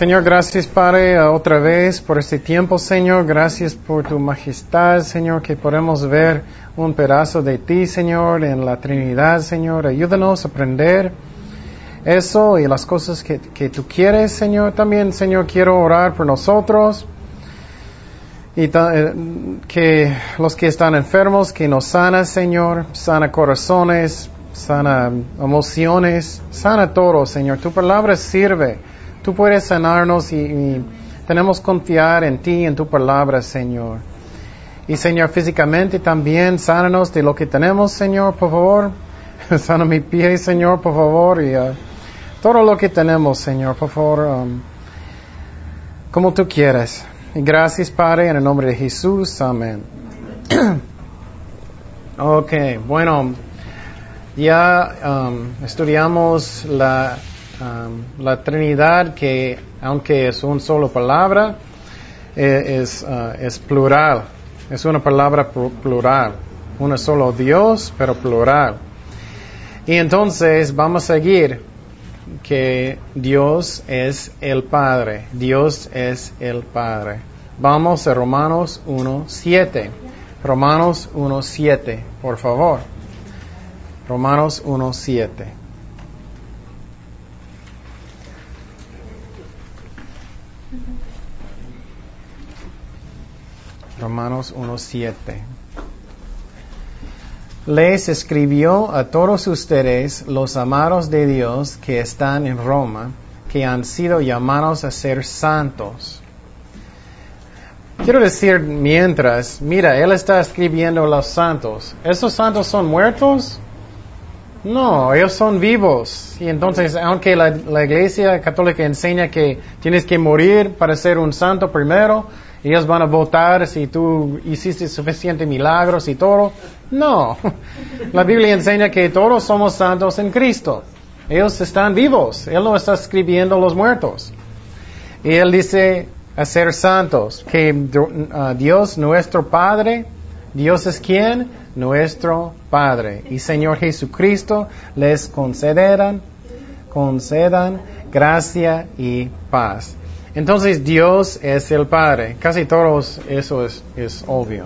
Señor, gracias Padre otra vez por este tiempo, Señor. Gracias por tu majestad, Señor, que podemos ver un pedazo de ti, Señor, en la Trinidad, Señor. Ayúdanos a aprender eso y las cosas que, que tú quieres, Señor. También, Señor, quiero orar por nosotros y eh, que los que están enfermos, que nos sana, Señor, sana corazones, sana emociones, sana todo, Señor. Tu palabra sirve. Tú puedes sanarnos y, tenemos confiar en ti, en tu palabra, Señor. Y Señor, físicamente también, sánanos de lo que tenemos, Señor, por favor. Sana mi pie, Señor, por favor. Y uh, todo lo que tenemos, Señor, por favor, um, como tú quieras. Y gracias, Padre, en el nombre de Jesús. Amén. ok, bueno, ya um, estudiamos la La Trinidad, que aunque es una sola palabra, eh, es, uh, es plural. Es una palabra plural. Uno solo Dios, pero plural. Y entonces vamos a seguir que Dios es el Padre. Dios es el Padre. Vamos a Romanos 1.7. Romanos 1.7, por favor. Romanos 1.7. Romanos 1.7. Les escribió a todos ustedes, los amados de Dios que están en Roma, que han sido llamados a ser santos. Quiero decir, mientras, mira, él está escribiendo a los santos. ¿Esos santos son muertos? No, ellos son vivos. Y entonces, aunque la, la, iglesia católica enseña que tienes que morir para ser un santo primero, ellos van a votar si tú hiciste suficientes milagros y todo. No. La Biblia enseña que todos somos santos en Cristo. Ellos están vivos. Él no está escribiendo los muertos. Y Él dice a ser santos, que uh, Dios nuestro Padre, Dios es quien? Nuestro Padre. Y Señor Jesucristo les concederán, concedan gracia y paz. Entonces Dios es el Padre. Casi todos eso es, es obvio.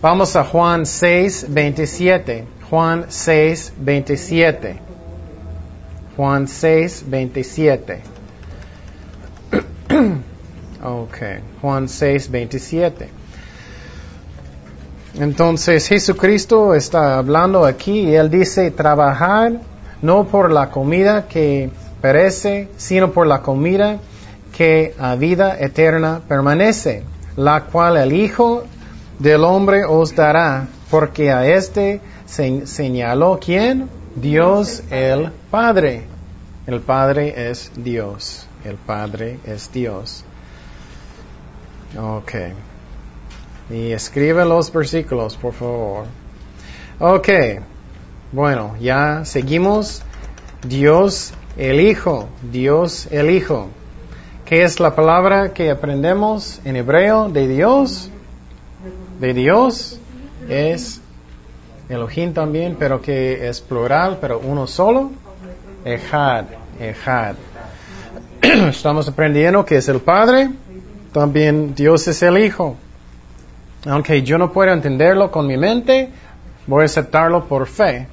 Vamos a Juan 6, 27. Juan 6, 27. Juan 6, 27. ok, Juan 6, 27. Entonces Jesucristo está hablando aquí y él dice, trabajar no por la comida que perece, sino por la comida que a vida eterna permanece, la cual el Hijo del Hombre os dará, porque a este se señaló quién? Dios el Padre. El Padre es Dios. El Padre es Dios. Ok. Y escribe los versículos, por favor. Ok. Bueno, ya seguimos. Dios el Hijo. Dios el Hijo. ¿Qué es la palabra que aprendemos en hebreo de Dios? De Dios es Elohim también, pero que es plural, pero uno solo. Ejad, Ejad. Estamos aprendiendo que es el Padre, también Dios es el Hijo. Aunque yo no pueda entenderlo con mi mente, voy a aceptarlo por fe,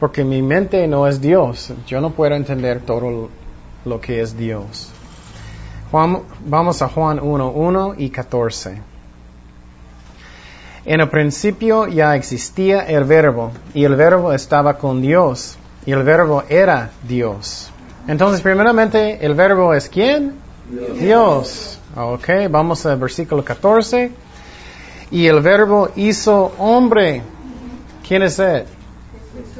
porque mi mente no es Dios. Yo no puedo entender todo lo que es Dios vamos a Juan 1, 1 y 14. En el principio ya existía el verbo y el verbo estaba con Dios y el verbo era Dios. Entonces, primeramente, ¿el verbo es quién? Dios. Dios. Ok, vamos al versículo 14. Y el verbo hizo hombre. ¿Quién es él?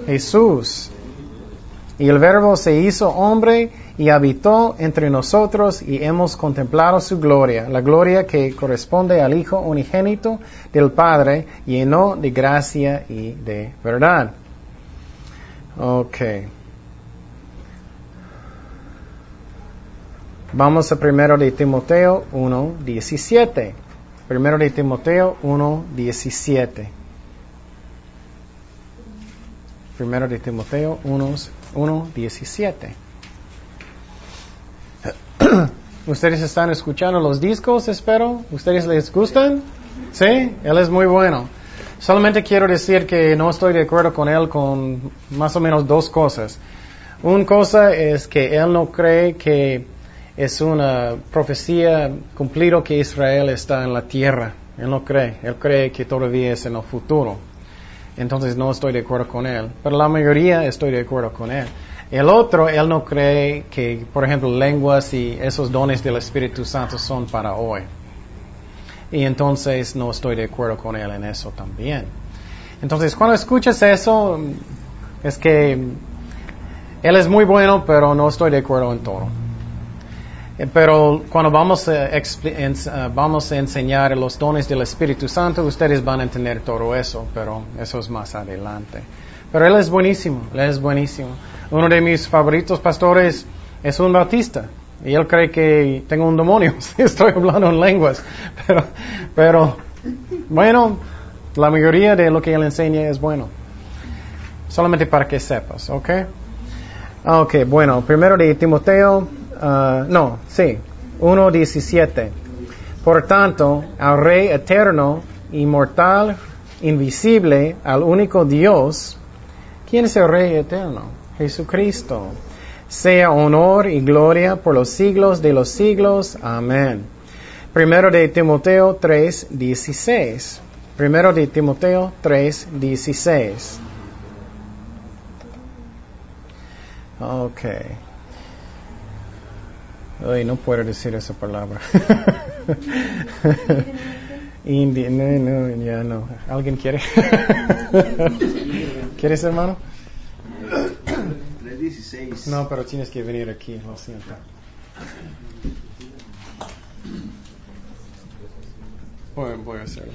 Jesús. Y el verbo se hizo hombre y habitó entre nosotros y hemos contemplado su gloria, la gloria que corresponde al Hijo unigénito del Padre, lleno de gracia y de verdad. Ok. Vamos a primero de Timoteo 1, 17. Primero de Timoteo 1, 17. Primero de Timoteo 1, 1 17. Ustedes están escuchando los discos, espero. ¿Ustedes les gustan? Sí, él es muy bueno. Solamente quiero decir que no estoy de acuerdo con él con más o menos dos cosas. Una cosa es que él no cree que es una profecía cumplida que Israel está en la tierra. Él no cree. Él cree que todavía es en el futuro. Entonces no estoy de acuerdo con él. Pero la mayoría estoy de acuerdo con él. El otro, él no cree que, por ejemplo, lenguas y esos dones del Espíritu Santo son para hoy. Y entonces no estoy de acuerdo con él en eso también. Entonces, cuando escuchas eso, es que él es muy bueno, pero no estoy de acuerdo en todo. Eh, pero cuando vamos a, eh, vamos a enseñar los dones del Espíritu Santo, ustedes van a entender todo eso, pero eso es más adelante. Pero él es buenísimo, él es buenísimo. Uno de mis favoritos pastores es un bautista. Y él cree que tengo un demonio estoy hablando en lenguas. Pero, bueno, la mayoría de lo que él enseña es bueno. Solamente para que sepas, ¿ok? Ok, bueno, primero de Timoteo Ah, no, sí, 1.17. Por tanto, al Rey eterno, inmortal, invisible, al único Dios, ¿quién es el Rey eterno? Jesucristo. Sea honor y gloria por los siglos de los siglos. Amén. Primero de Timoteo 3.16. Primero de Timoteo 3.16. Okay. Ay, no puedo decir esa palabra. India, no, no, ya no. ¿Alguien quiere? ¿Quieres, hermano? 316. No, pero tienes que venir aquí, lo siento. voy a hacerlo.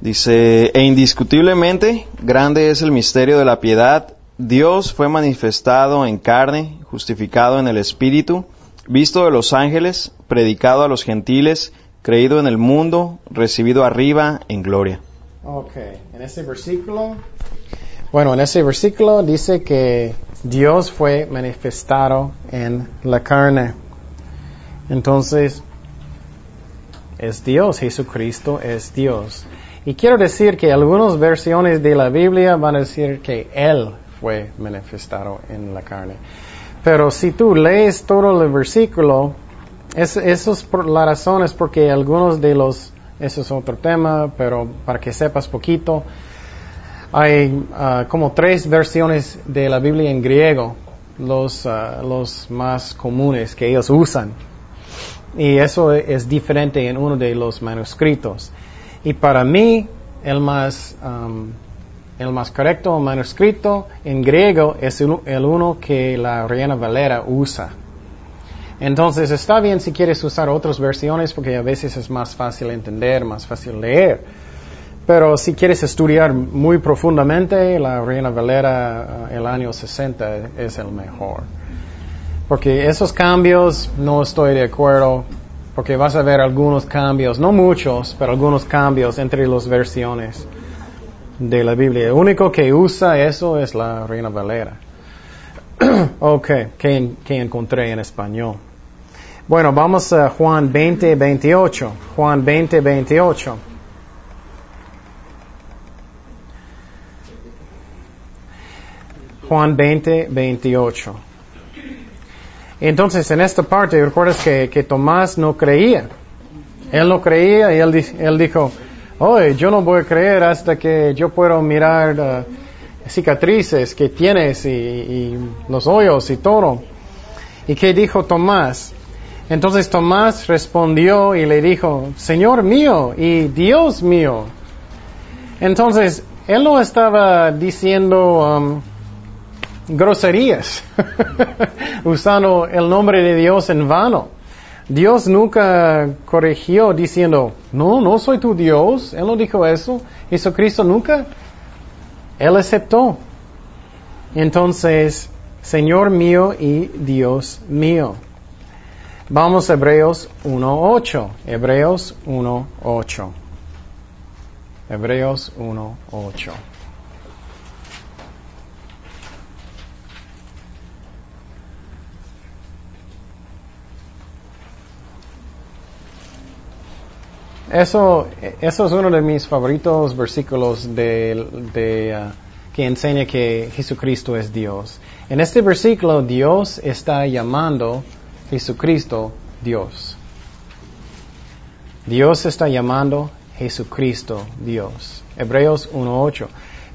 Dice, e indiscutiblemente grande es el misterio de la piedad. Dios fue manifestado en carne, justificado en el Espíritu visto de los ángeles, predicado a los gentiles, creído en el mundo, recibido arriba en gloria. Ok, en ese versículo, bueno, en ese versículo dice que Dios fue manifestado en la carne. Entonces, es Dios, Jesucristo es Dios. Y quiero decir que algunas versiones de la Biblia van a decir que Él fue manifestado en la carne. Pero si tú lees todo el versículo, es, eso es por la razón es porque algunos de los, eso es otro tema, pero para que sepas poquito, hay ah, como tres versiones de la Biblia en griego, los, ah, los más comunes que ellos usan. Y eso es diferente en uno de los manuscritos. Y para mí, el más, um, el más correcto manuscrito en griego es el, uno que la Reina Valera usa. Entonces está bien si quieres usar otras versiones porque a veces es más fácil entender, más fácil leer. Pero si quieres estudiar muy profundamente, la Reina Valera eh, el año 60 es el mejor. Porque esos cambios no estoy de acuerdo, porque vas a ver algunos cambios, no muchos, pero algunos cambios entre las versiones de la Biblia. El único que usa eso es la Reina Valera. ok, que, que, encontré en español. Bueno, vamos a Juan 20, 28. Juan 20, 28. Juan 20, 28. Entonces, en esta parte, recuerdas que, que Tomás no creía. Él no creía y él, él dijo, Oye, yo no voy a creer hasta que yo pueda mirar uh, cicatrices que tienes y, los hoyos y todo. ¿Y qué dijo Tomás? Entonces Tomás respondió y le dijo, Señor mío y Dios mío. Entonces, él no estaba diciendo um, groserías, usando el nombre de Dios en vano. Dios nunca corrigió diciendo, no, no soy tu Dios. Él no dijo eso. Jesucristo nunca. Él aceptó. Entonces, Señor mío y Dios mío. Vamos a Hebreos 1.8. Hebreos 1.8. Hebreos 1.8. Eso, eso es uno de mis favoritos versículos de, de, uh, que enseña que Jesucristo es Dios. En este versículo Dios está llamando Jesucristo Dios. Dios está llamando Jesucristo Dios. Hebreos 1.8.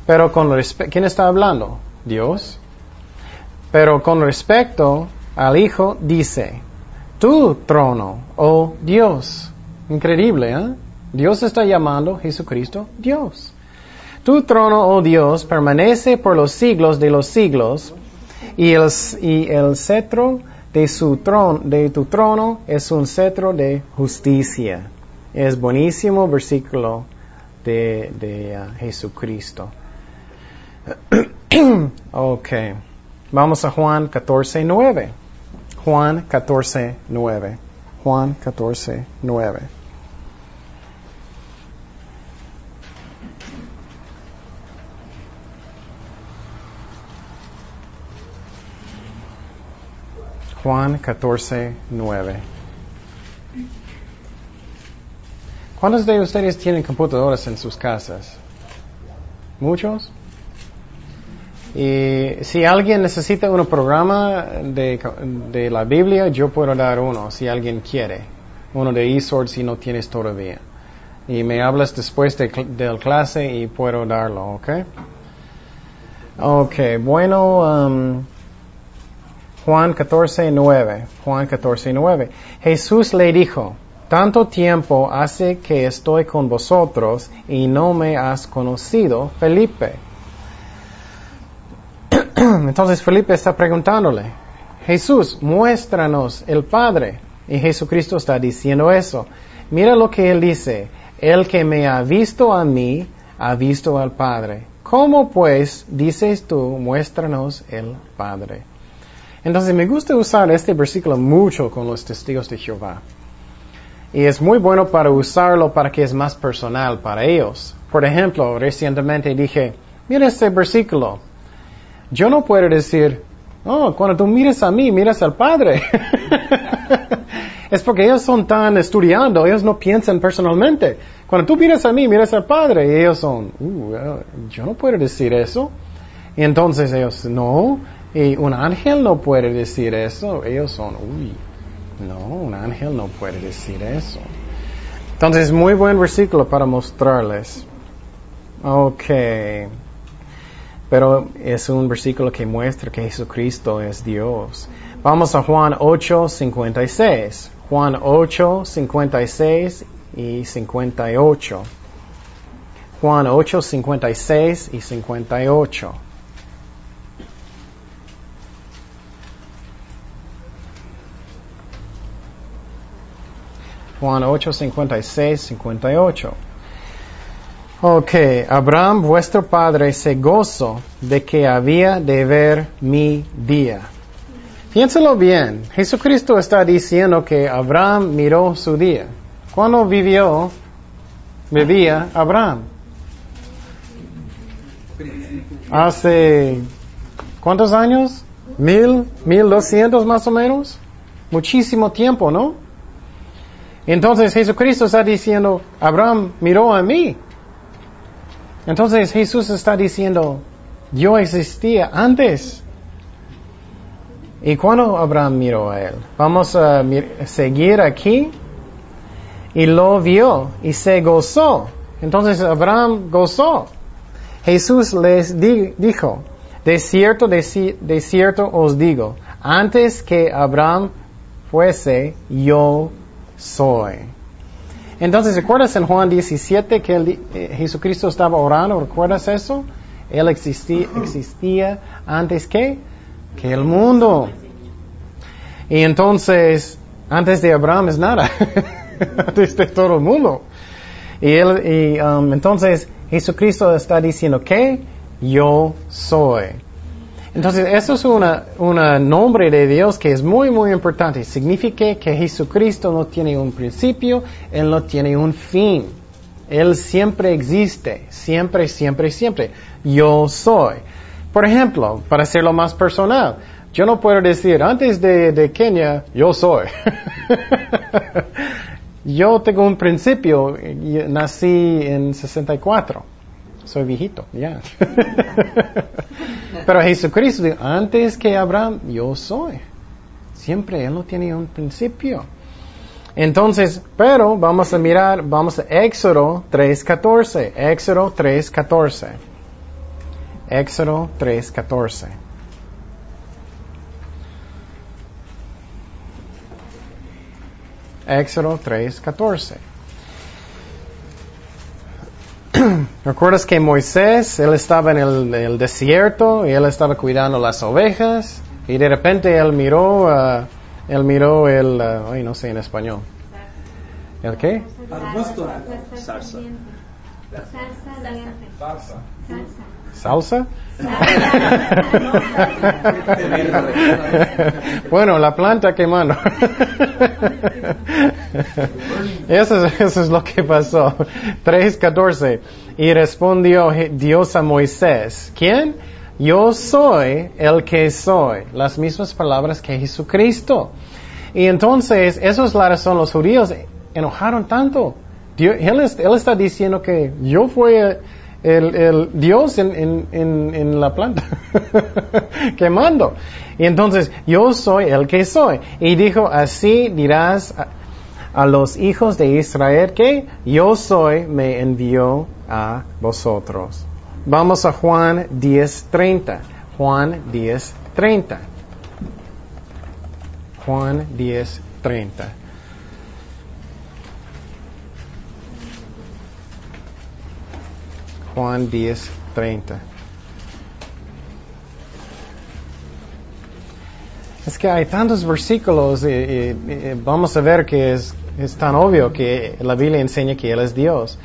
Pero con respecto, ¿quién está hablando? Dios. Pero con respecto al Hijo dice, tu trono, oh Dios. Increíble, ¿eh? Dios está llamando Jesucristo Dios. Tu trono, oh Dios, permanece por los siglos de los siglos y el, y el cetro de, su trono, de tu trono es un cetro de justicia. Es buenísimo versículo de, uh, Jesucristo. ok. Vamos a Juan 14, 9. Juan 14, 9. Juan 14, 9. Juan 14, 9. ¿Cuántos de ustedes tienen computadoras en sus casas? ¿Muchos? Y si alguien necesita un programa de, la Biblia, yo puedo dar uno, si alguien quiere. Uno de eSword si no tienes todavía. Y me hablas después de, la clase y puedo darlo, ¿ok? Ok, bueno, um, Juan 14, 9. Juan 14, 9. Jesús le dijo, tanto tiempo hace que estoy con vosotros y no me has conocido, Felipe. Entonces Felipe está preguntándole, Jesús, muéstranos el Padre. Y Jesucristo está diciendo eso. Mira lo que él dice, el que me ha visto a mí, ha visto al Padre. ¿Cómo pues dices tú, muéstranos el Padre? Entonces me gusta usar este versículo mucho con los testigos de Jehová. Y es muy bueno para usarlo para que es más personal para ellos. Por ejemplo, recientemente dije, mira este versículo. Yo no puedo decir, oh, cuando tú miras a mí, miras al Padre. es porque ellos son tan estudiando, ellos no piensan personalmente. Cuando tú miras a mí, miras al Padre, y ellos son, uh, yo no puedo decir eso. Y entonces ellos, no, y un ángel no puede decir eso. Ellos son, uy, no, un ángel no puede decir eso. Entonces, es muy buen versículo para mostrarles. Ok. Pero es un versículo que muestra que Jesucristo es Dios. Vamos a Juan 8, 56. Juan 8, 56 y 58. Juan 8, 56 y 58. Juan 8, 56, 58. Ok, Abraham, vuestro padre, se gozó de que había de ver mi día. Piénsalo bien, Jesucristo está diciendo que Abraham miró su día. ¿Cuándo vivió, vivía Abraham? Hace, ¿cuántos años? ¿Mil? ¿Mil doscientos más o menos? Muchísimo tiempo, ¿no? Entonces Jesucristo está diciendo, Abraham miró a mí. Entonces Jesús está diciendo, yo existía antes. ¿Y cuando Abraham miró a él? Vamos a seguir aquí. Y lo vio y se gozó. Entonces Abraham gozó. Jesús les dijo, de cierto os digo, antes que Abraham fuese, yo soy. Entonces, ¿recuerdas en Juan 17 que eh, Jesucristo estaba orando? ¿Recuerdas eso? Él existía, existía antes que, que el mundo. Y entonces, antes de Abraham es nada. antes de todo el mundo. Y, él, y um, entonces Jesucristo está diciendo que yo soy. Entonces, eso es un nombre de Dios que es muy, muy importante. Significa que Jesucristo no tiene un principio, Él no tiene un fin. Él siempre existe, siempre, siempre, siempre. Yo soy. Por ejemplo, para hacerlo más personal, yo no puedo decir, antes de, de Kenia, yo soy. Yo tengo un principio, nací en 64. Soy viejito, ya. Pero Jesucristo dijo, antes que Abraham, yo soy. Siempre Él no tiene un principio. Entonces, pero vamos a mirar, vamos a Éxodo 3.14. Éxodo 3.14. Éxodo 3.14. Éxodo 3.14. ¿Recuerdas que Moisés, él estaba en el, desierto y él estaba cuidando las ovejas y de repente él miró, uh, él miró el, uh, ay no sé en español. ¿El qué? Salsa. Salsa. ¿Salsa? bueno, la planta quemando. eso, es, eso es lo que pasó. 3.14. Y respondió Dios a Moisés. ¿Quién? Yo soy el que soy. Las mismas palabras que Jesucristo. Y entonces, esos la razón, los judíos enojaron tanto. él, está diciendo que yo fui el, el Dios en, en, en, la planta, quemando. Y entonces, yo soy el que soy. Y dijo, así dirás a, los hijos de Israel que yo soy, me envió a vosotros. Vamos a Juan 10.30. Juan 10.30. Juan 10.30. Juan 10, 30. Es que hay tantos versículos y, vamos a ver que es, es, tan obvio que la Biblia enseña que Él es Dios.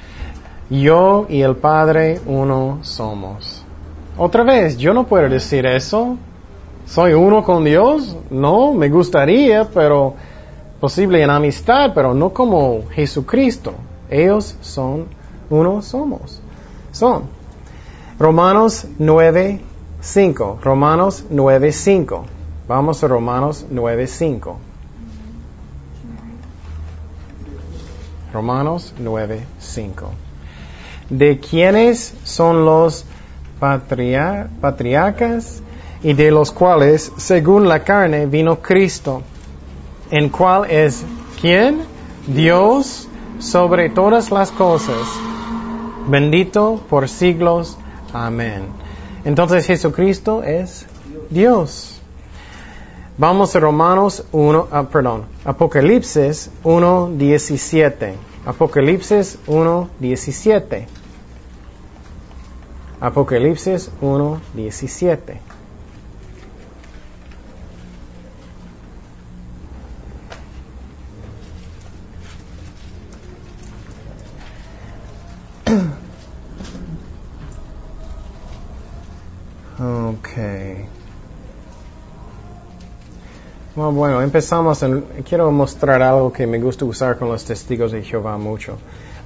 Yo y el Padre uno somos. Otra vez, yo no puedo decir eso. ¿Soy uno con Dios? No, me gustaría, pero posible en amistad, pero no como Jesucristo. Ellos son uno somos son. Romanos 9, 5. Romanos 9, 5. Vamos a Romanos 9, 5. Romanos 9, 5. ¿De quiénes son los patriarcas y de los cuales, según la carne, vino Cristo? ¿En cuál es quién? Dios sobre todas las cosas bendito por siglos. Amén. Entonces Jesucristo es Dios. Vamos a Romanos 1, ah, perdón, Apocalipsis 1, 17. Apocalipsis 1, 17. Apocalipsis 1, 17. Bueno, empezamos. quiero mostrar algo que me gusta usar con los testigos de Jehová mucho.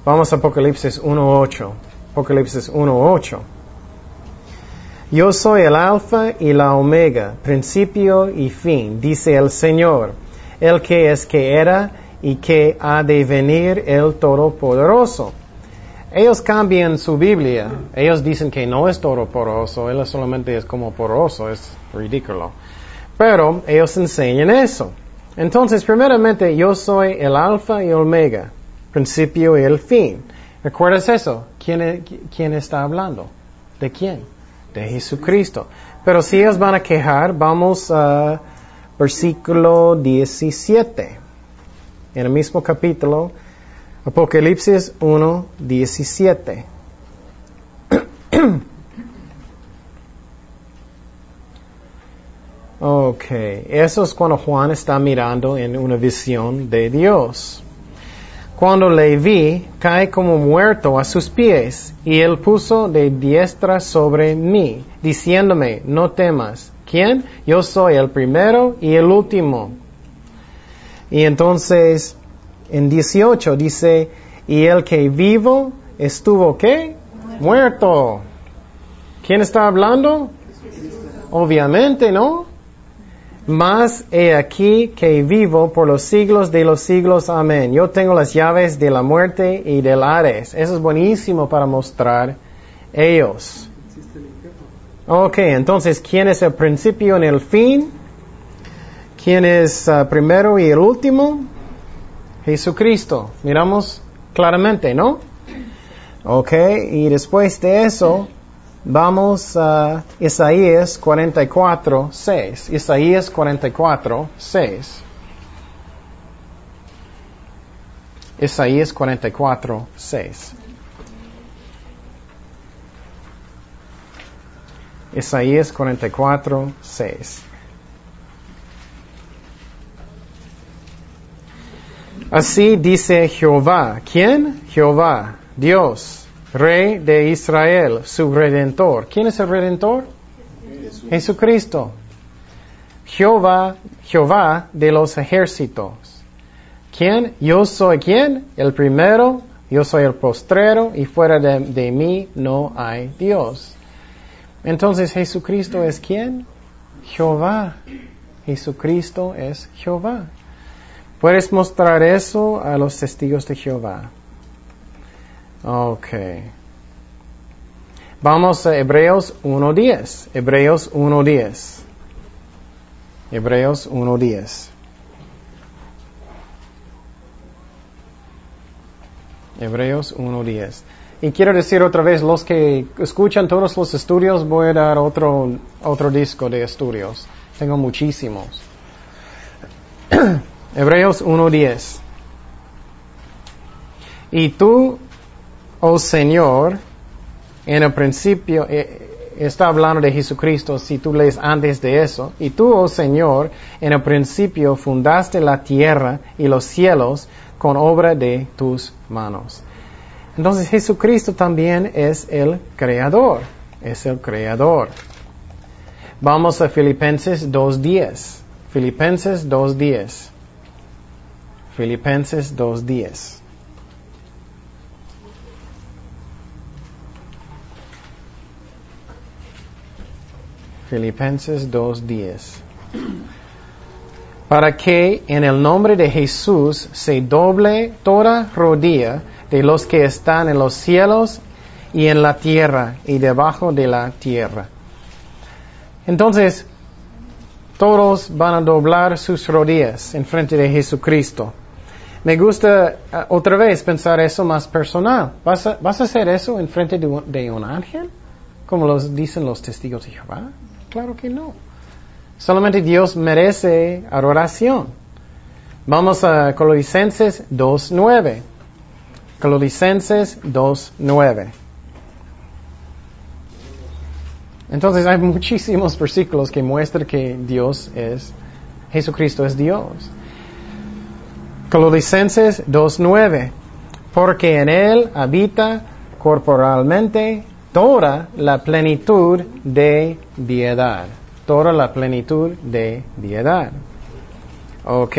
Vamos a Apocalipsis 1.8. Apocalipsis 1.8. Yo soy el alfa y la omega, principio y fin, dice el Señor, el que es que era y que ha de venir el Todopoderoso. Ellos cambian su Biblia. Ellos dicen que no es todopoderoso, él solamente es como poroso, es ridículo. Pero ellos enseñan eso. Entonces, primeramente, yo soy el alfa y omega, principio y el fin. ¿Recuerdas eso? ¿Quién, ¿Quién está hablando? ¿De quién? De Jesucristo. Pero si ellos van a quejar, vamos a versículo 17. En el mismo capítulo, Apocalipsis 1, 17. Ok, eso es cuando Juan está mirando en una visión de Dios. Cuando le vi, cae como muerto a sus pies, y él puso de diestra sobre mí, diciéndome, no temas. ¿Quién? Yo soy el primero y el último. Y entonces, en 18 dice, y el que vivo estuvo, ¿qué? Muerto. ¿Quién está hablando? Obviamente, ¿no? Mas he aquí que vivo por los siglos de los siglos. Amén. Yo tengo las llaves de la muerte y del Hades. Eso es buenísimo para mostrar ellos. Ok, entonces, ¿quién es el principio y el fin? ¿Quién es uh, primero y el último? Jesucristo. Miramos claramente, ¿no? Ok, y después de eso, vamos a Isaías 44, 6. Isaías 44, 6. Isaías 44, 6. Isaías 44, 6. Así dice Jehová. ¿Quién? Jehová, Dios, Rey de Israel, su redentor. ¿Quién es el redentor? Jesucristo. Jehová, Jehová de los ejércitos. ¿Quién? Yo soy quién? El primero, yo soy el postrero y fuera de, de mí no hay Dios. Entonces Jesucristo es quién? Jehová. Jesucristo es Jehová. Puedes mostrar eso a los testigos de Jehová. Ok. Vamos a Hebreos 1.10. Hebreos 1.10. Hebreos 1.10. Hebreos 1.10. Y quiero decir otra vez, los que escuchan todos los estudios, voy a dar otro, otro disco de estudios. Tengo muchísimos. Hebreos 1.10. Y tú, oh Señor, en el principio, eh, está hablando de Jesucristo, si tú lees antes de eso, y tú, oh Señor, en el principio fundaste la tierra y los cielos con obra de tus manos. Entonces Jesucristo también es el creador, es el creador. Vamos a Filipenses 2.10. Filipenses 2.10. Filipenses 2.10. Filipenses 2.10. Para que en el nombre de Jesús se doble toda rodilla de los que están en los cielos y en la tierra y debajo de la tierra. Entonces, todos van a doblar sus rodillas en frente de Jesucristo. Me gusta uh, otra vez pensar eso más personal. ¿Vas a, ¿Vas a hacer eso en frente de un, de un ángel? Como los dicen los testigos de Jehová. Claro que no. Solamente Dios merece adoración. Vamos a Colosenses 2.9. Colosenses 2.9. Entonces hay muchísimos versículos que muestran que Dios es, Jesucristo es Dios. Colosenses 2.9. Porque en Él habita corporalmente toda la plenitud de piedad. Toda la plenitud de piedad. ¿Ok?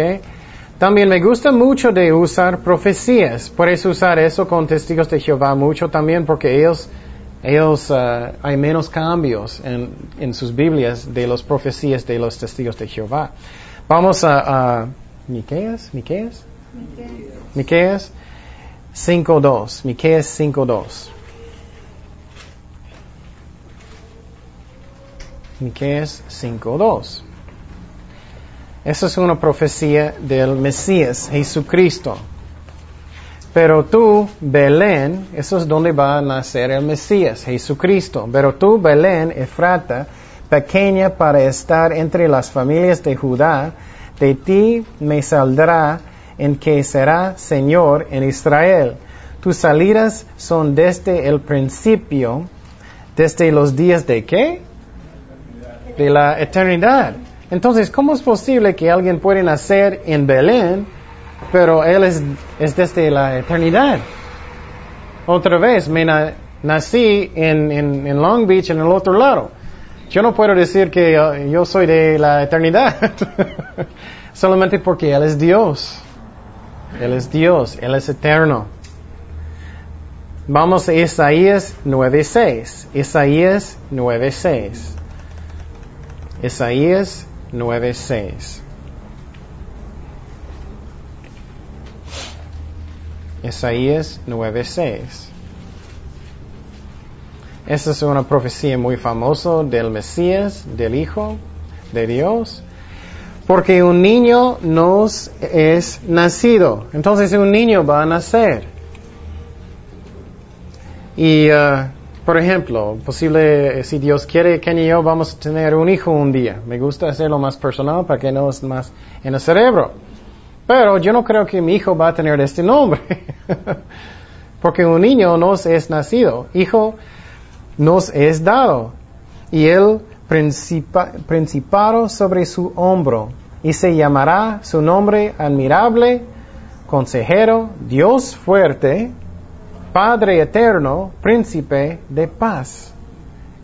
También me gusta mucho de usar profecías. Puedes usar eso con testigos de Jehová mucho también porque ellos, ellos uh, hay menos cambios en, en, sus Biblias de las profecías de los testigos de Jehová. Vamos a, a Miqueas, Miqueas, Miqueas 5.2, Miqueas 5.2. Miqueas 5.2. Esa es una profecía del Mesías, Jesucristo. Pero tú, Belén, eso es donde va a nacer el Mesías, Jesucristo. Pero tú, Belén, Efrata, pequeña para estar entre las familias de Judá, de ti me saldrá en que será Señor en Israel. Tus salidas son desde el principio, desde los días de qué? De la eternidad. Entonces, ¿cómo es posible que alguien pueda nacer en Belén, pero él es, desde la eternidad? Otra vez, me nací en, Long Beach, en el otro lado. Yo no puedo decir que uh, yo soy de la eternidad, solamente porque Él es Dios. Él es Dios, Él es eterno. Vamos a Isaías 9.6. Isaías 9.6. Isaías 9.6. Isaías 9.6. Esta es una profecía muy famosa del Mesías, del Hijo de Dios. Porque un niño nos es nacido. Entonces un niño va a nacer. Y, uh, por ejemplo, posible, si Dios quiere, Ken y yo vamos a tener un hijo un día. Me gusta hacerlo más personal para que no es más en el cerebro. Pero yo no creo que mi hijo va a tener este nombre. Porque un niño nos es nacido. Hijo nos es dado. Y él principado sobre su hombro. Y se llamará su nombre admirable, consejero, Dios fuerte, Padre eterno, príncipe de paz.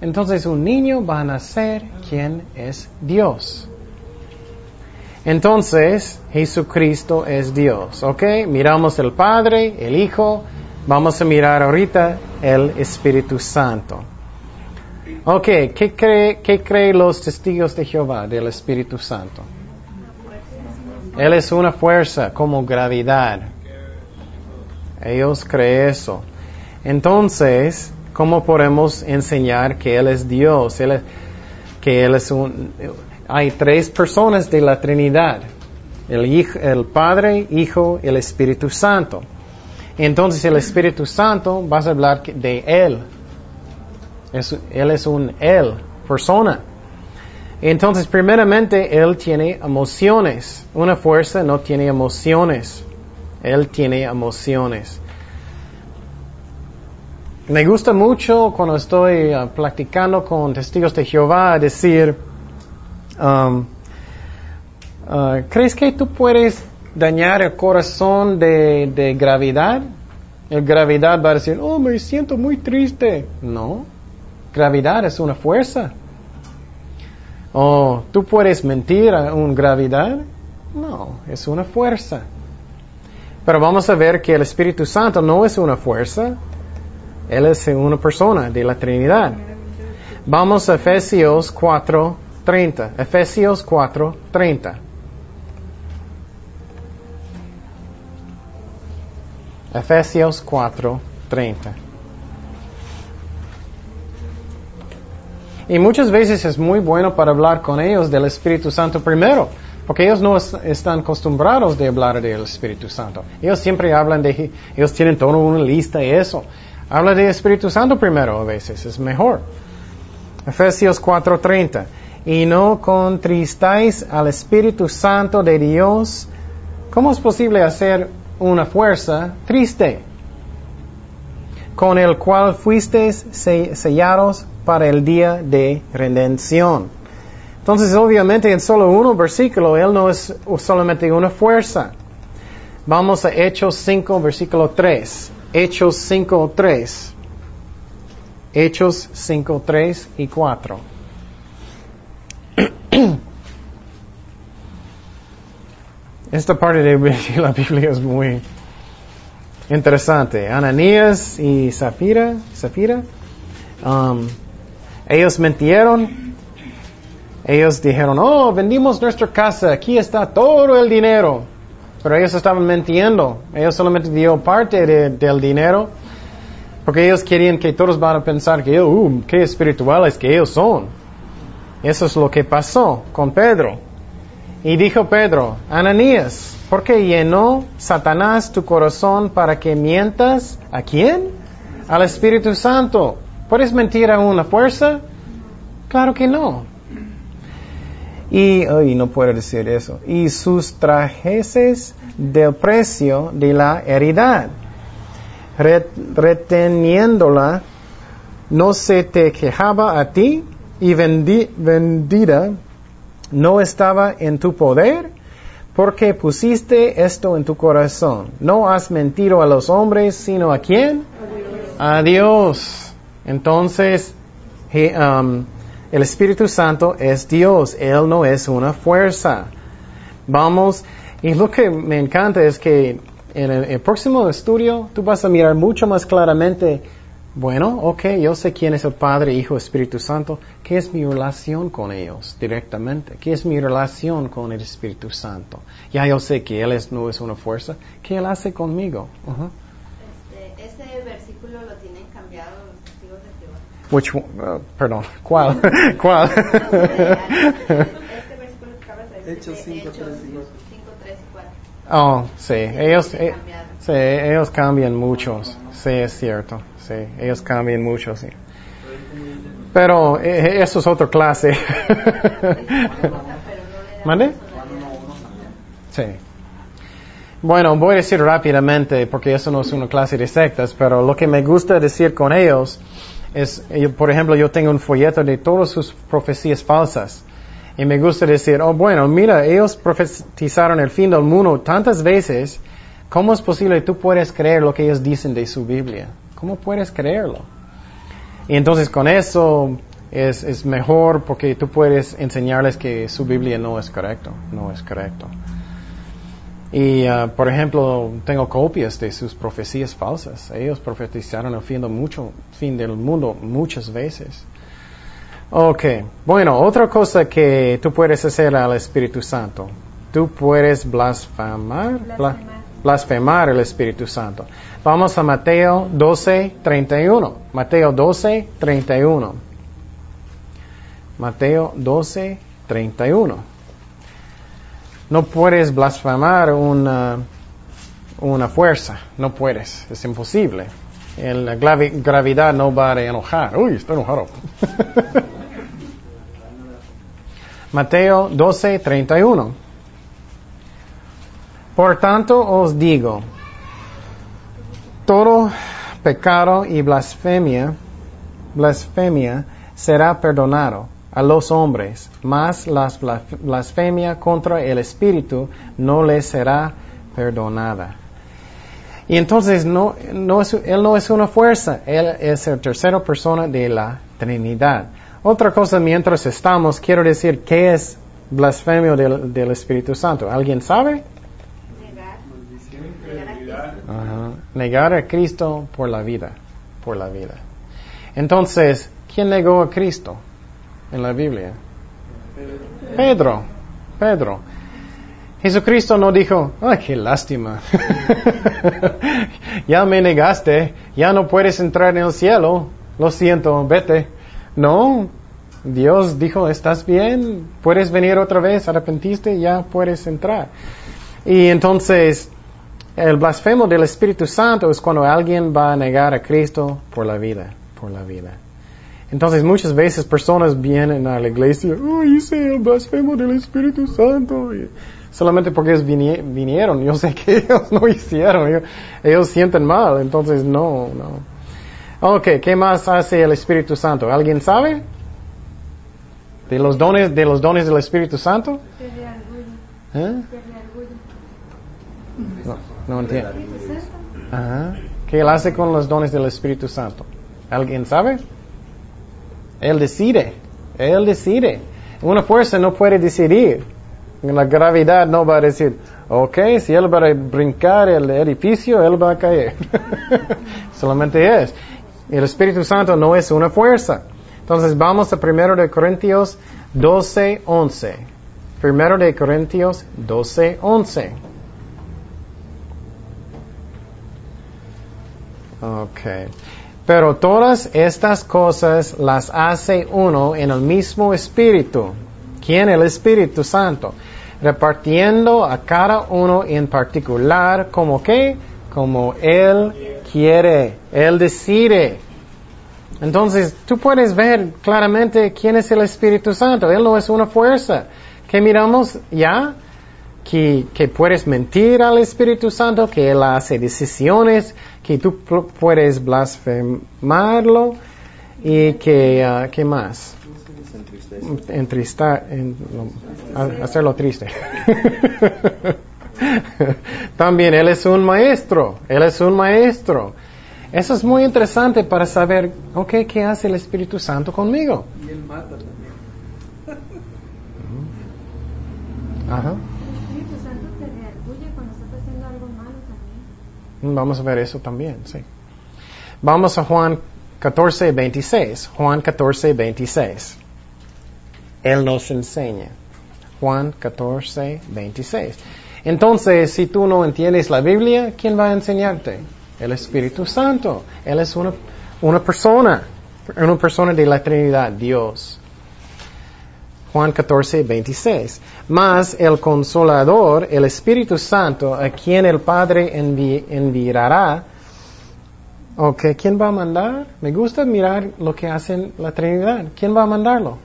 Entonces un niño va a nacer quien es Dios. Entonces Jesucristo es Dios, ¿ok? Miramos el Padre, el Hijo, vamos a mirar ahorita el Espíritu Santo. Ok, ¿qué creen cree los testigos de Jehová del Espíritu Santo? Él es una fuerza como gravedad. Ellos creen eso. Entonces, ¿cómo podemos enseñar que Él es Dios? que Él es un... Hay tres personas de la Trinidad. El, hijo, el Padre, Hijo, el Espíritu Santo. Entonces el Espíritu Santo, vas a hablar de Él. él es un Él, persona. Entonces, primeramente, Él tiene emociones. Una fuerza no tiene emociones. Él tiene emociones. Me gusta mucho cuando estoy uh, practicando con testigos de Jehová decir, um, uh, ¿crees que tú puedes dañar el corazón de, de gravedad? El gravedad va a decir, oh, me siento muy triste. No, gravedad es una fuerza. Oh, ¿tú puedes mentir a un gravedad? No, es una fuerza. Pero vamos a ver que el Espíritu Santo no es una fuerza, Él es una persona de la Trinidad. Vamos a Efesios 4:30. Efesios 4:30. Efesios 4:30. Y muchas veces es muy bueno para hablar con ellos del Espíritu Santo primero. Porque ellos no están acostumbrados de hablar del Espíritu Santo. Ellos siempre hablan de, ellos tienen toda una lista y eso. Habla del Espíritu Santo primero a veces, es mejor. Efesios 4:30. Y no contristáis al Espíritu Santo de Dios. ¿Cómo es posible hacer una fuerza triste? Con el cual fuisteis sellados para el día de redención. Entonces, obviamente, en solo uno versículo, Él no es solamente una fuerza. Vamos a Hechos 5, versículo 3. Hechos 5, 3. Hechos 5, 3 y 4. Esta parte de la Biblia es muy interesante. Ananías y Zafira, Zafira um, ellos mentieron ellos dijeron, oh, vendimos nuestra casa, aquí está todo el dinero. Pero ellos estaban mintiendo. Ellos solamente dio parte del dinero. Porque ellos querían que todos van a pensar que, uh, qué espirituales que ellos son. Eso es lo que pasó con Pedro. Y dijo Pedro, Ananías, ¿por qué llenó Satanás tu corazón para que mientas? ¿A quién? Al Espíritu Santo. ¿Puedes mentir a una fuerza? Claro que no. Y, ay, no puedo decir eso. Y sus trajeses del precio de la heredad, reteniéndola, no se te quejaba a ti y vendida no estaba en tu poder, porque pusiste esto en tu corazón. No has mentido a los hombres, sino a quién? A Dios. Entonces, um, el Espíritu Santo es Dios, Él no es una fuerza. Vamos, y lo que me encanta es que en el, próximo estudio tú vas a mirar mucho más claramente Bueno, ok, yo sé quién es el Padre, Hijo, Espíritu Santo. ¿Qué es mi relación con ellos directamente? ¿Qué es mi relación con el Espíritu Santo? Ya yo sé que Él es, no es una fuerza. ¿Qué Él hace conmigo? Uh este, versículo lo tienen cambiado los testigos de Jehová. Which, uh, perdón, ¿cuál? ¿Cuál? este versículo que acabas de decir. Hechos 5, 3 y 4. 5, 3 y 4. Oh, sí, ellos, eh, sí, ellos cambian muchos. Sí, es cierto. Sí, ellos cambian mucho, sí. Pero eh, eso es otra clase. ¿Mande? Sí. Bueno, voy a decir rápidamente, porque eso no es una clase de sectas, pero lo que me gusta decir con ellos es, yo, por ejemplo, yo tengo un folleto de todas sus profecías falsas. Y me gusta decir, oh bueno, mira, ellos profetizaron el fin del mundo tantas veces, ¿cómo es posible que tú puedes creer lo que ellos dicen de su Biblia? ¿Cómo puedes creerlo? Y entonces con eso es, es mejor porque tú puedes enseñarles que su Biblia no es correcto, no es correcto. Y, uh, por ejemplo, tengo copias de sus profecías falsas. Ellos profetizaron el fin del, mucho, fin del mundo muchas veces. Ok, bueno, otra cosa que tú puedes hacer al Espíritu Santo. Tú puedes blasfemar, Blasfemar. blasfemar el Espíritu Santo. Vamos a Mateo 12, 31. Mateo 12, 31. Mateo 12, 31. No puedes blasfemar una, una fuerza, no puedes, es imposible. La gravedad no va a enojar. Uy, estoy enojado. Mateo 12, 31. Por tanto os digo, todo pecado y blasfemia, blasfemia será perdonado a los hombres, mas la blasfemia contra el Espíritu no les será perdonada. Y entonces no, no es, Él no es una fuerza, Él es la tercera persona de la Trinidad. Otra cosa mientras estamos, quiero decir, ¿qué es blasfemio del, del Espíritu Santo? ¿Alguien sabe? Negar. Negar a. Cristo. Por la vida, por la vida. Entonces, ¿quién negó a Cristo en la Biblia? Pedro, Pedro. Jesucristo no dijo, ay, qué lástima. ya me negaste, ya no puedes entrar en el cielo, lo siento, vete. No, Dios dijo, estás bien, puedes venir otra vez, arrepentiste, ya puedes entrar. Y entonces, el blasfemo del Espíritu Santo es cuando alguien va a negar a Cristo por la vida, por la vida. Entonces muchas veces personas vienen a la iglesia, oh, hice el blasfemo del Espíritu Santo. Solamente porque ellos vinie- vinieron, yo sé que ellos no hicieron, ellos sienten mal, entonces no, no. Ok, ¿qué más hace el Espíritu Santo? ¿Alguien sabe? De los dones, de los dones del Espíritu Santo? ¿Eh? No, no entiendo. Ajá. ¿Qué él hace con los dones del Espíritu Santo? ¿Alguien sabe? Él decide. Él decide. Una fuerza no puede decidir. La gravedad no va a decir, ok, si él va a brincar el edificio, él va a caer. Solamente es. El Espíritu Santo no es una fuerza. Entonces vamos a 1 de Corintios 12, 11. 1 de Corintios 12, 11. Ok. Pero todas estas cosas las hace uno en el mismo Espíritu. ¿Quién? El Espíritu Santo. Repartiendo a cada uno en particular como que, como Él quiere. Él decide. Entonces, tú puedes ver claramente quién es el Espíritu Santo. Él no es una fuerza. ¿Qué miramos ya? que, puedes mentir al Espíritu Santo, que Él hace decisiones, que tú pu- puedes blasfemarlo y que, ah, ¿qué más? Entristar, en- lo- ha- hacerlo triste. También Él es un maestro, Él es un maestro. Eso es muy interesante para saber, ok, ¿qué hace el Espíritu Santo conmigo? Y él mata también. Ajá. El Espíritu Santo te reargulle cuando estás haciendo algo malo también. Vamos a ver eso también, sí. Vamos a Juan 14, 26. Juan 14, 26. Él nos enseña. Juan 14, 26. Entonces, si tú no entiendes la Biblia, ¿quién va a enseñarte? El Espíritu Santo. Él es una, una persona, una persona de la Trinidad, Dios. Juan 14, 26. Mas el consolador, el Espíritu Santo, a quien el Padre envi- enviará, ok, ¿quién va a mandar? Me gusta mirar lo que hacen la Trinidad. ¿Quién va a mandarlo?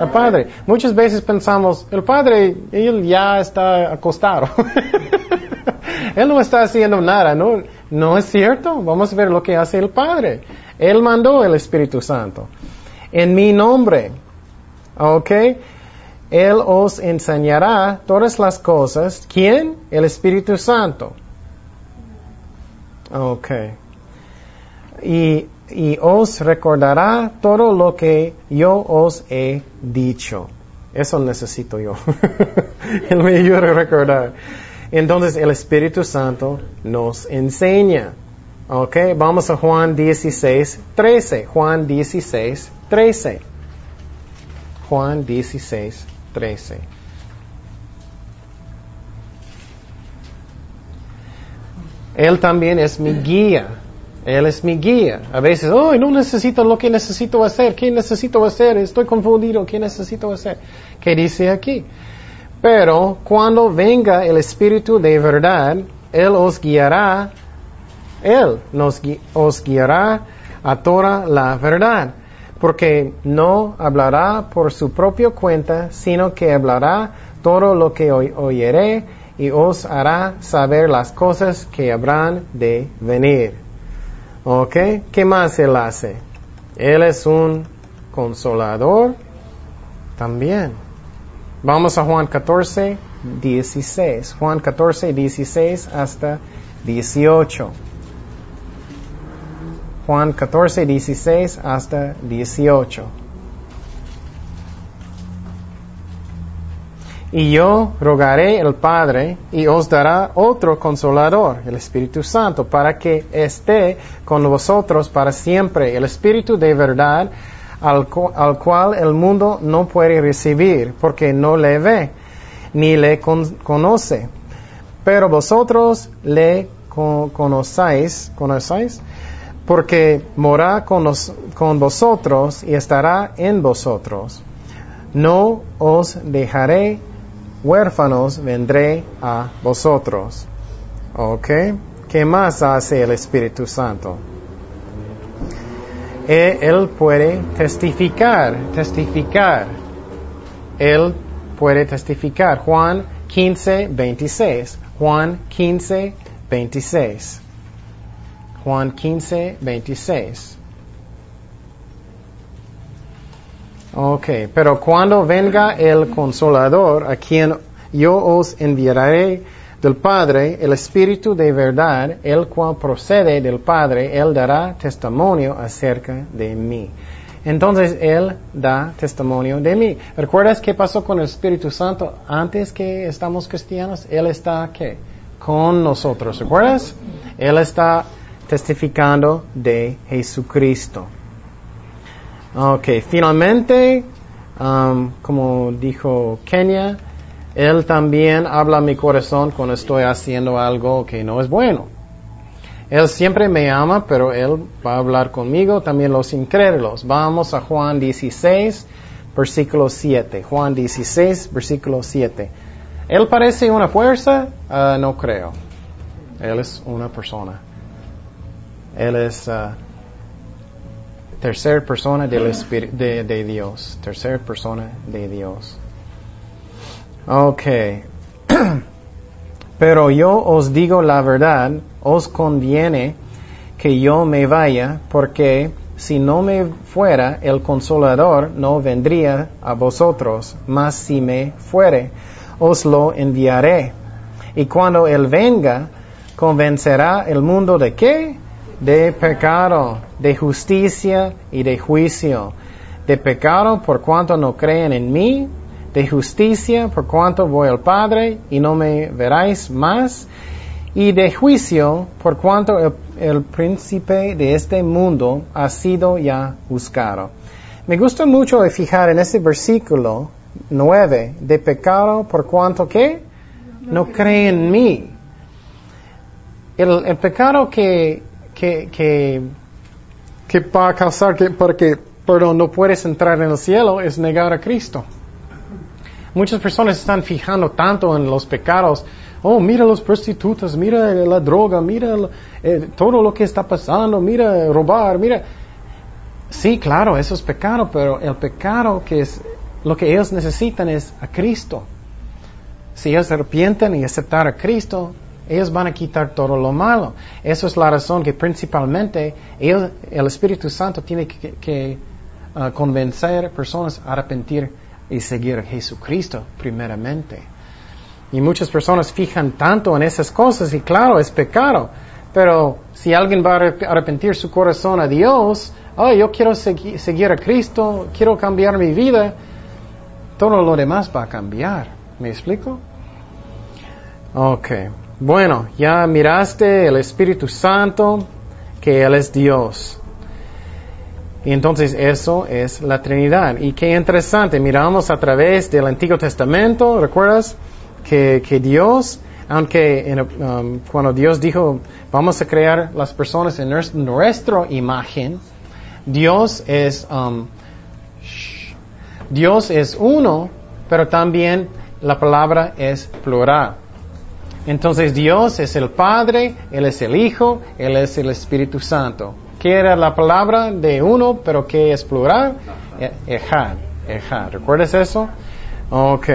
El Padre. Muchas veces pensamos, el Padre, él ya está acostado. él no está haciendo nada, ¿no? No es cierto. Vamos a ver lo que hace el Padre. Él mandó el Espíritu Santo. En mi nombre. ¿Ok? Él os enseñará todas las cosas. ¿Quién? El Espíritu Santo. Ok. Y, y os recordará todo lo que yo os he dicho. Eso necesito yo. Él me ayuda a recordar. Entonces el Espíritu Santo nos enseña. Ok, vamos a Juan 16, 13. Juan 16, 13. Juan 16, 13. Él también es mi guía. Él es mi guía. A veces, oh, no necesito lo que necesito hacer. ¿Qué necesito hacer? Estoy confundido. ¿Qué necesito hacer? ¿Qué dice aquí? Pero cuando venga el Espíritu de verdad, Él os guiará. Él nos os guiará a toda la verdad. Porque no hablará por su propia cuenta, sino que hablará todo lo que oy- oyere y os hará saber las cosas que habrán de venir. ¿Ok? ¿Qué más Él hace? Él es un consolador también. Vamos a Juan 14, 16. Juan 14, 16 hasta 18. Juan 14, 16 hasta 18. Y yo rogaré al Padre y os dará otro consolador, el Espíritu Santo, para que esté con vosotros para siempre, el Espíritu de verdad, al, al cual el mundo no puede recibir, porque no le ve, ni le con- conoce. Pero vosotros le co- conocéis, conocéis, porque mora con, con vosotros y estará en vosotros. No os dejaré huérfanos, vendré a vosotros. ¿Ok? ¿Qué más hace el Espíritu Santo? E- Él puede testificar, testificar. Él puede testificar. Juan 15, 26. Juan 15, 26. Juan 15, 26. Ok, pero cuando venga el consolador, a quien yo os enviaré del Padre, el Espíritu de verdad, el cual procede del Padre, Él dará testimonio acerca de mí. Entonces Él da testimonio de mí. ¿Recuerdas qué pasó con el Espíritu Santo antes que estamos cristianos? Él está ¿qué? con nosotros. ¿Recuerdas? Él está testificando de Jesucristo. Ok, finalmente, um, como dijo Kenia, Él también habla a mi corazón cuando estoy haciendo algo que no es bueno. Él siempre me ama, pero Él va a hablar conmigo, también los incrédulos. Vamos a Juan 16, versículo 7. Juan 16, versículo 7. ¿Él parece una fuerza? Ah, no creo. Él es una persona. Él es ah, tercera persona del de, de Dios. Tercera persona de Dios. Ok. Pero yo os digo la verdad, os conviene que yo me vaya, porque si no me fuera, el consolador no vendría a vosotros, mas si me fuere, os lo enviaré. Y cuando él venga, convencerá el mundo de qué? De pecado, de justicia y de juicio. De pecado por cuanto no creen en mí, de justicia por cuanto voy al Padre y no me veráis más, y de juicio por cuanto el, príncipe de este mundo ha sido ya buscado. Me gusta mucho fijar en este versículo 9, de pecado por cuanto que no cree en mí. El, pecado que, que, que, que va a causar que, para que perdón, no puedes entrar en el cielo es negar a Cristo. Muchas personas están fijando tanto en los pecados. Oh, mira los prostitutas, mira la droga, mira eh, todo lo que está pasando, mira robar, mira. Sí, claro, eso es pecado, pero el pecado que es lo que ellos necesitan es a Cristo. Si ellos se arrepienten y aceptar a Cristo, ellos van a quitar todo lo malo. Eso es la razón que principalmente el Espíritu Santo tiene que, que uh, convencer personas a arrepentir y seguir a Jesucristo primeramente. Y muchas personas fijan tanto en esas cosas y claro, es pecado. Pero si alguien va a arrepentir su corazón a Dios, oh, yo quiero segui seguir a Cristo, quiero cambiar mi vida, todo lo demás va a cambiar. ¿Me explico? Ok. Bueno, ya miraste el Espíritu Santo, que Él es Dios. Y entonces eso es la Trinidad. Y qué interesante, miramos a través del Antiguo Testamento, ¿recuerdas? Que, que Dios, aunque en, um, cuando Dios dijo, vamos a crear las personas en nuestra imagen, Dios es, um, Dios es uno, pero también la palabra es plural. Entonces Dios es el Padre, Él es el Hijo, Él es el Espíritu Santo. ¿Qué era la palabra de uno, pero que es plural? Ejad, ejad. ¿Recuerdas eso? Ok.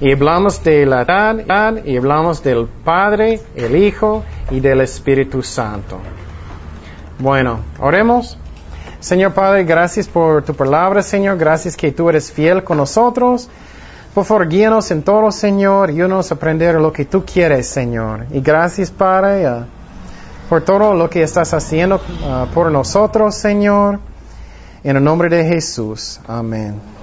Y hablamos de la edad y hablamos del Padre, el Hijo y del Espíritu Santo. Bueno, oremos. Señor Padre, gracias por tu palabra, Señor. Gracias que tú eres fiel con nosotros. Por favor, guíanos en todo, Señor, y a aprender lo que tú quieres, Señor. Y gracias, Padre, por todo lo que estás haciendo uh, por nosotros, Señor. En el nombre de Jesús. Amén.